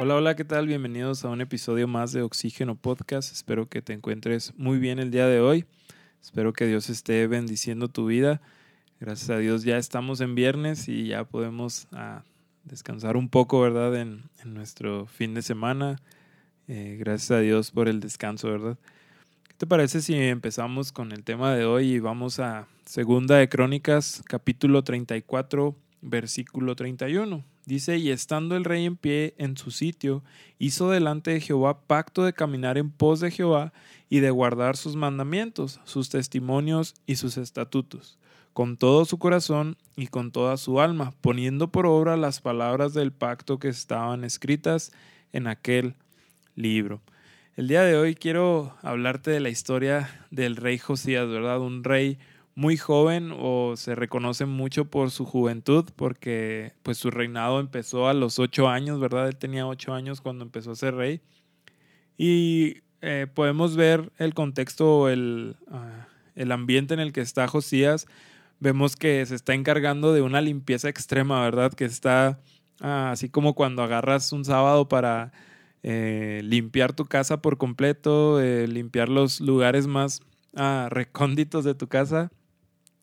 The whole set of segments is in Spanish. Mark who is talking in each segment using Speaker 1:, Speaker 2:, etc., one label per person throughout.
Speaker 1: Hola, hola, ¿qué tal? Bienvenidos a un episodio más de Oxígeno Podcast. Espero que te encuentres muy bien el día de hoy. Espero que Dios esté bendiciendo tu vida. Gracias a Dios ya estamos en viernes y ya podemos ah, descansar un poco, ¿verdad? En, nuestro fin de semana. Eh, gracias a Dios por el descanso, ¿verdad? ¿Qué te parece si empezamos con el tema de hoy y vamos a Segunda de Crónicas, capítulo 34, versículo 31? Dice, y estando el rey en pie en su sitio, hizo delante de Jehová pacto de caminar en pos de Jehová y de guardar sus mandamientos, sus testimonios y sus estatutos, con todo su corazón y con toda su alma, poniendo por obra las palabras del pacto que estaban escritas en aquel libro. El día de hoy quiero hablarte de la historia del rey Josías, ¿verdad? Un rey muy joven o se reconoce mucho por su juventud porque pues su reinado empezó a los ocho años, ¿verdad? Él tenía ocho años cuando empezó a ser rey. Y eh, podemos ver el contexto, el, ah, el ambiente en el que está Josías. Vemos que se está encargando de una limpieza extrema, ¿verdad? Que está ah, así como cuando agarras un sábado para eh, limpiar tu casa por completo, eh, limpiar los lugares más ah, recónditos de tu casa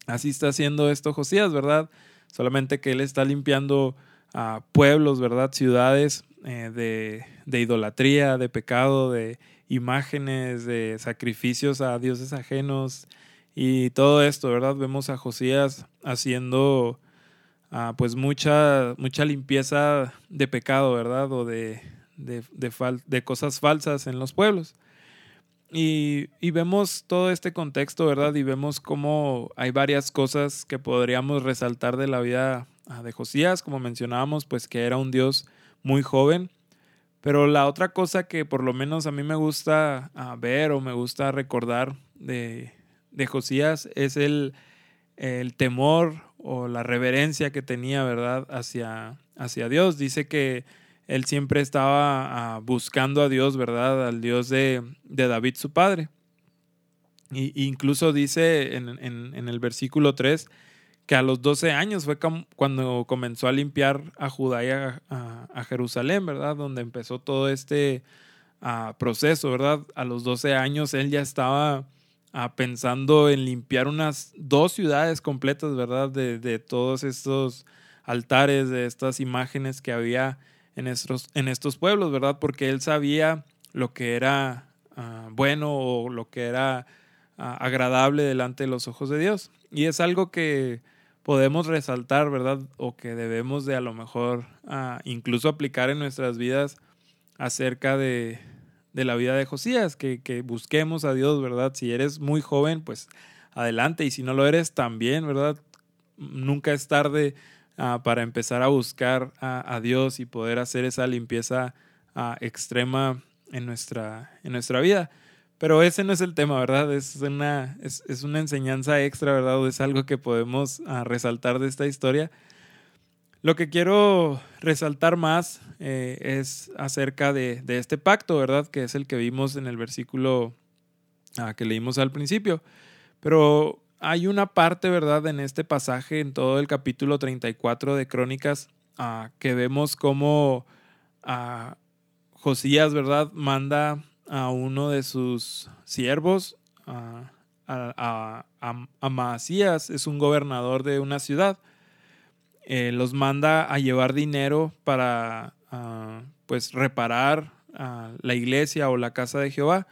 Speaker 1: Así está haciendo esto Josías, ¿verdad? Solamente que él está limpiando a pueblos, ¿verdad? Ciudades eh, de, de, idolatría, de pecado, de imágenes, de sacrificios a dioses ajenos y todo esto, ¿verdad? Vemos a Josías haciendo ah, pues mucha, mucha limpieza de pecado, ¿verdad? O de, de, de cosas falsas en los pueblos. Y, vemos todo este contexto, ¿verdad? Y vemos cómo hay varias cosas que podríamos resaltar de la vida ah, de Josías, como mencionábamos, pues que era un Dios muy joven. Pero la otra cosa que por lo menos a mí me gusta ah, ver o me gusta recordar de, de Josías es el, el, temor o la reverencia que tenía, ¿verdad?, hacia, hacia Dios. Dice que él siempre estaba ah, buscando a Dios, ¿verdad? Al Dios de, David, su padre. Y, incluso dice en, el versículo 3 que a los 12 años fue cuando comenzó a limpiar a Judá y a, Jerusalén, ¿verdad? Donde empezó todo este ah, proceso, ¿verdad? A los 12 años él ya estaba ah, pensando en limpiar unas dos ciudades completas, ¿verdad? De, de todos estos altares, de estas imágenes que había en estos, en estos pueblos, ¿verdad? Porque él sabía lo que era ah, bueno o lo que era ah, agradable delante de los ojos de Dios. Y es algo que podemos resaltar, ¿verdad? O que debemos de a lo mejor ah, incluso aplicar en nuestras vidas acerca de, de la vida de Josías, que, que, busquemos a Dios, ¿verdad? Si eres muy joven, pues adelante, y si no lo eres, también, ¿verdad? Nunca es tarde Ah, para empezar a buscar a, Dios y poder hacer esa limpieza ah, extrema en nuestra, en nuestra vida. Pero ese no es el tema, ¿verdad? Es una, es, una enseñanza extra, ¿verdad? O es algo que podemos ah, resaltar de esta historia. Lo que quiero resaltar más eh, es acerca de, de, este pacto, ¿verdad? Que es el que vimos en el versículo que leímos al principio. Pero hay una parte, ¿verdad?, en este pasaje, en todo el capítulo 34 de Crónicas, ah, que vemos cómo ah, Josías, ¿verdad?, manda a uno de sus siervos, a, a, Maasías, es un gobernador de una ciudad, eh, los manda a llevar dinero para, ah, pues, reparar la iglesia o la casa de Jehová.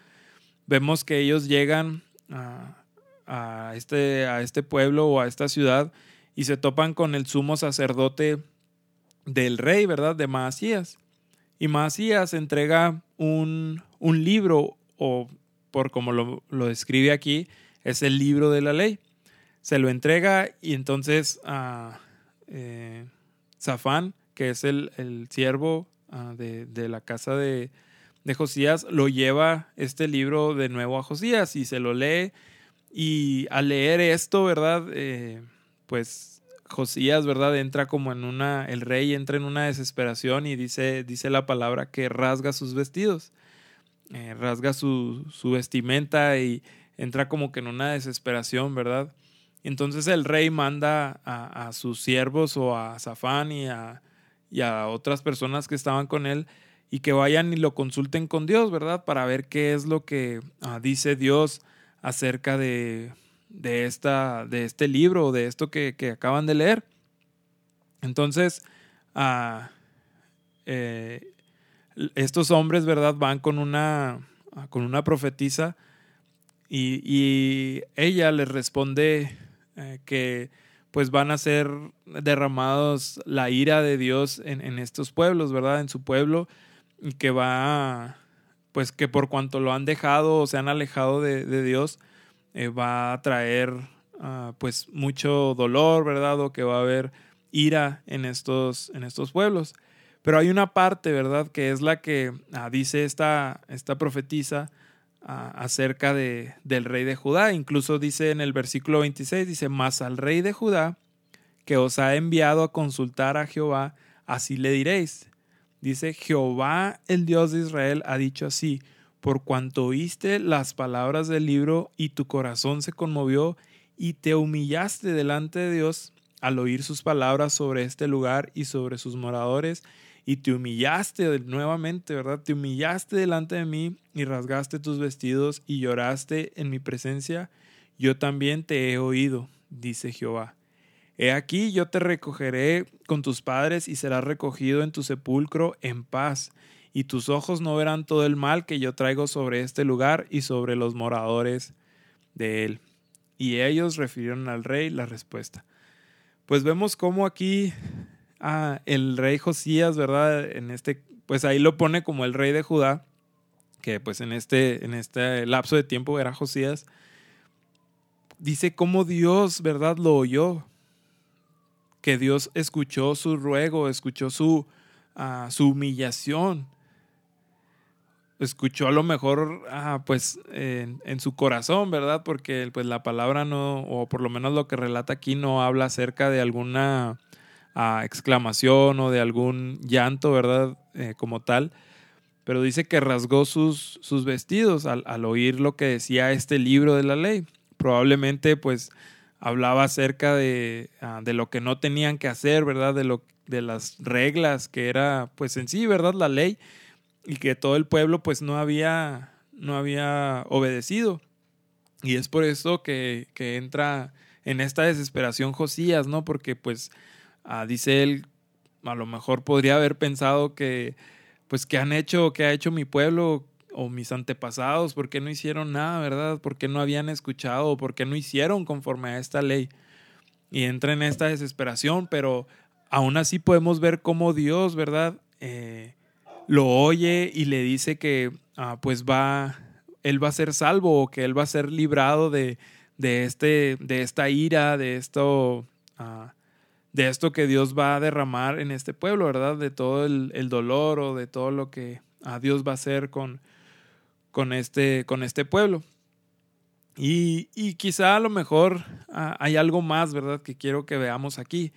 Speaker 1: Vemos que ellos llegan a a este, a este pueblo o a esta ciudad y se topan con el sumo sacerdote del rey, ¿verdad? De Maasías. Y Maasías entrega un, un libro, o por como lo, lo, describe aquí, es el libro de la ley. Se lo entrega y entonces a eh, Zafán, que es el, el siervo ah, de, de, la casa de, de Josías, lo lleva este libro de nuevo a Josías y se lo lee y al leer esto, ¿verdad? Eh, pues Josías, ¿verdad? Entra como en una, el rey entra en una desesperación y dice, dice la palabra que rasga sus vestidos, eh, rasga su, su, vestimenta y entra como que en una desesperación, ¿verdad? Entonces el rey manda a, sus siervos o a Zafán y a, y a otras personas que estaban con él y que vayan y lo consulten con Dios, ¿verdad? Para ver qué es lo que ah, dice Dios acerca de, de, esta, de este libro, de esto que, acaban de leer. Entonces, ah, eh, estos hombres, ¿verdad? Van con una, con una profetisa y, ella les responde eh, que pues van a ser derramados la ira de Dios en, estos pueblos, ¿verdad? En su pueblo, y que va, pues que por cuanto lo han dejado o se han alejado de, Dios, eh, va a traer ah, pues mucho dolor, ¿verdad? O que va a haber ira en estos, en estos pueblos. Pero hay una parte, ¿verdad? Que es la que ah, dice esta, esta profetisa, acerca de, del rey de Judá. Incluso dice en el versículo 26, dice, mas al rey de Judá, que os ha enviado a consultar a Jehová, así le diréis. Dice, Jehová el Dios de Israel ha dicho así, por cuanto oíste las palabras del libro y tu corazón se conmovió y te humillaste delante de Dios al oír sus palabras sobre este lugar y sobre sus moradores y te humillaste nuevamente, ¿verdad? Te humillaste delante de mí y rasgaste tus vestidos y lloraste en mi presencia, yo también te he oído, dice Jehová. He aquí yo te recogeré con tus padres y serás recogido en tu sepulcro en paz, y tus ojos no verán todo el mal que yo traigo sobre este lugar y sobre los moradores de él. Y ellos refirieron al rey la respuesta. Pues vemos cómo aquí ah, el rey Josías, ¿verdad? En este, pues ahí lo pone como el rey de Judá, que pues en este, en este lapso de tiempo era Josías. Dice cómo Dios, ¿verdad? Lo oyó. Que Dios escuchó su ruego, escuchó su, ah, su humillación escuchó a lo mejor ah, pues en, su corazón, ¿verdad? Porque pues la palabra no, o por lo menos lo que relata aquí no habla acerca de alguna exclamación o de algún llanto, ¿verdad? Eh, como tal. Pero dice que rasgó sus, sus vestidos al, al, oír lo que decía este libro de la ley. Probablemente pues hablaba acerca de, ah, de lo que no tenían que hacer, ¿verdad? De, lo, de las reglas que era pues en sí, ¿verdad? La ley y que todo el pueblo pues no había, no había obedecido. Y es por eso que, que entra en esta desesperación Josías, ¿no? Porque pues Ah, dice él, a lo mejor podría haber pensado que, pues, ¿qué han hecho, qué ha hecho mi pueblo o mis antepasados? ¿Por qué no hicieron nada, verdad? ¿Por qué no habían escuchado? ¿Por qué no hicieron conforme a esta ley? Y entra en esta desesperación, pero aún así podemos ver cómo Dios, ¿verdad? Eh, lo oye y le dice que, ah, pues, va, él va a ser salvo o que él va a ser librado de, de, este, de esta ira, de esto. Ah, de esto que Dios va a derramar en este pueblo, ¿verdad? De todo el, dolor o de todo lo que a Dios va a hacer con, con, este, con este pueblo. Y, y quizá a lo mejor ah, hay algo más, ¿verdad? Que quiero que veamos aquí.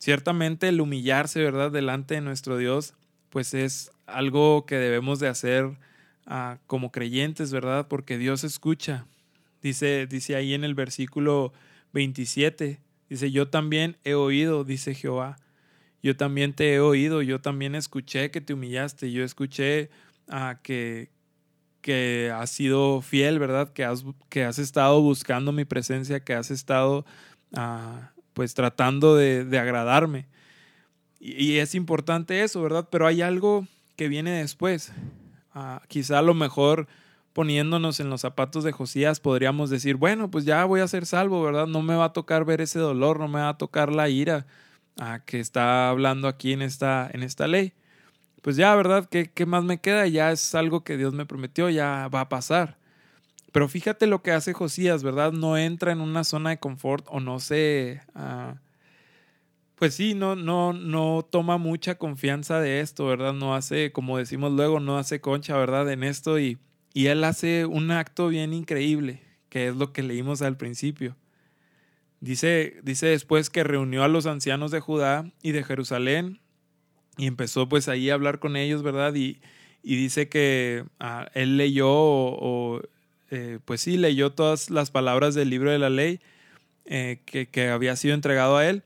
Speaker 1: Ciertamente el humillarse, ¿verdad? Delante de nuestro Dios, pues es algo que debemos de hacer ah, como creyentes, ¿verdad? Porque Dios escucha. Dice, dice ahí en el versículo 27, Dice, yo también he oído, dice Jehová. Yo también te he oído, yo también escuché que te humillaste, yo escuché ah, que, que has sido fiel, ¿verdad? Que has, que has estado buscando mi presencia, que has estado ah, pues tratando de, agradarme. Y, es importante eso, ¿verdad? Pero hay algo que viene después. Ah, quizá a lo mejor poniéndonos en los zapatos de Josías, podríamos decir, bueno, pues ya voy a ser salvo, ¿verdad? No me va a tocar ver ese dolor, no me va a tocar la ira ah, que está hablando aquí en esta, en esta ley. Pues ya, ¿verdad? ¿Qué, ¿Qué más me queda? Ya es algo que Dios me prometió, ya va a pasar. Pero fíjate lo que hace Josías, ¿verdad? No entra en una zona de confort o no se... Ah, pues sí, no, no, no toma mucha confianza de esto, ¿verdad? No hace, como decimos luego, no hace concha, ¿verdad? En esto y y él hace un acto bien increíble, que es lo que leímos al principio. Dice, dice después que reunió a los ancianos de Judá y de Jerusalén y empezó pues ahí a hablar con ellos, ¿verdad? Y, y dice que ah, él leyó o, eh, pues sí, leyó todas las palabras del libro de la ley eh, que, que había sido entregado a él.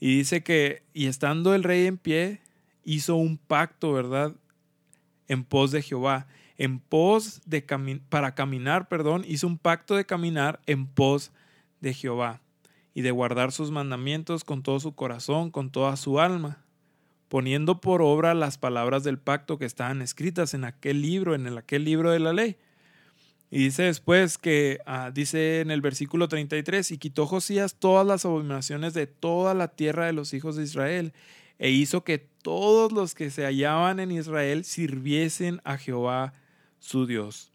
Speaker 1: Y dice que, y estando el rey en pie, hizo un pacto, ¿verdad? en pos de Jehová, en pos de para caminar, perdón, hizo un pacto de caminar en pos de Jehová y de guardar sus mandamientos con todo su corazón, con toda su alma, poniendo por obra las palabras del pacto que estaban escritas en aquel libro, en aquel libro de la ley. Y dice después que, ah, dice en el versículo 33, y quitó Josías todas las abominaciones de toda la tierra de los hijos de Israel, e hizo que todos los que se hallaban en Israel sirviesen a Jehová su Dios.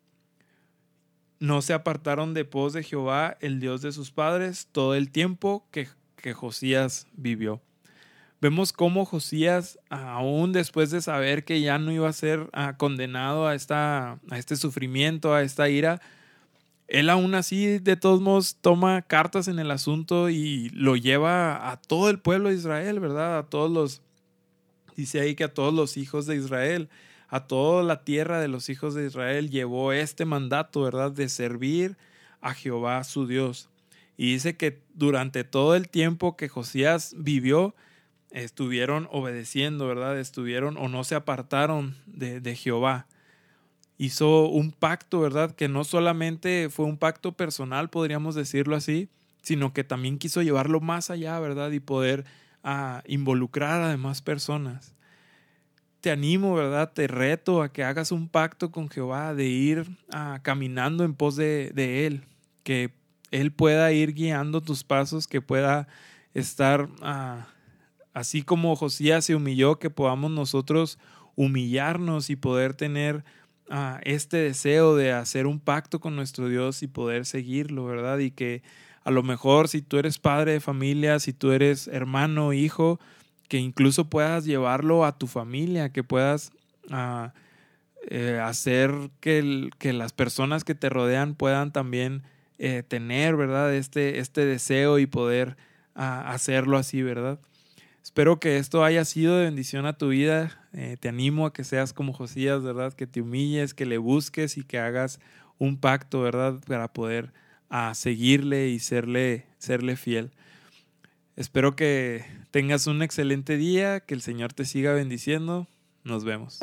Speaker 1: No se apartaron de pos de Jehová, el Dios de sus padres, todo el tiempo que, que Josías vivió. Vemos cómo Josías, aún después de saber que ya no iba a ser ah, condenado a, esta, a este sufrimiento, a esta ira, él aún así de todos modos toma cartas en el asunto y lo lleva a todo el pueblo de Israel, ¿verdad? A todos los, dice ahí que a todos los hijos de Israel, a toda la tierra de los hijos de Israel llevó este mandato, ¿verdad? De servir a Jehová su Dios. Y dice que durante todo el tiempo que Josías vivió, estuvieron obedeciendo, ¿verdad? Estuvieron o no se apartaron de, de, Jehová. Hizo un pacto, ¿verdad? Que no solamente fue un pacto personal, podríamos decirlo así, sino que también quiso llevarlo más allá, ¿verdad? Y poder ah, involucrar a demás personas. Te animo, ¿verdad? Te reto a que hagas un pacto con Jehová de ir ah, caminando en pos de, de Él, que Él pueda ir guiando tus pasos, que pueda estar... Ah, así como Josías se humilló, que podamos nosotros humillarnos y poder tener ah, este deseo de hacer un pacto con nuestro Dios y poder seguirlo, ¿verdad? Y que a lo mejor si tú eres padre de familia, si tú eres hermano, hijo, que incluso puedas llevarlo a tu familia, que puedas ah, eh, hacer que, las personas que te rodean puedan también eh, tener, ¿verdad? Este, este deseo y poder ah, hacerlo así, ¿verdad? Espero que esto haya sido de bendición a tu vida. Eh, te animo a que seas como Josías, ¿verdad? Que te humilles, que le busques y que hagas un pacto, ¿verdad? Para poder a seguirle y serle, serle fiel. Espero que tengas un excelente día, que el Señor te siga bendiciendo. Nos vemos.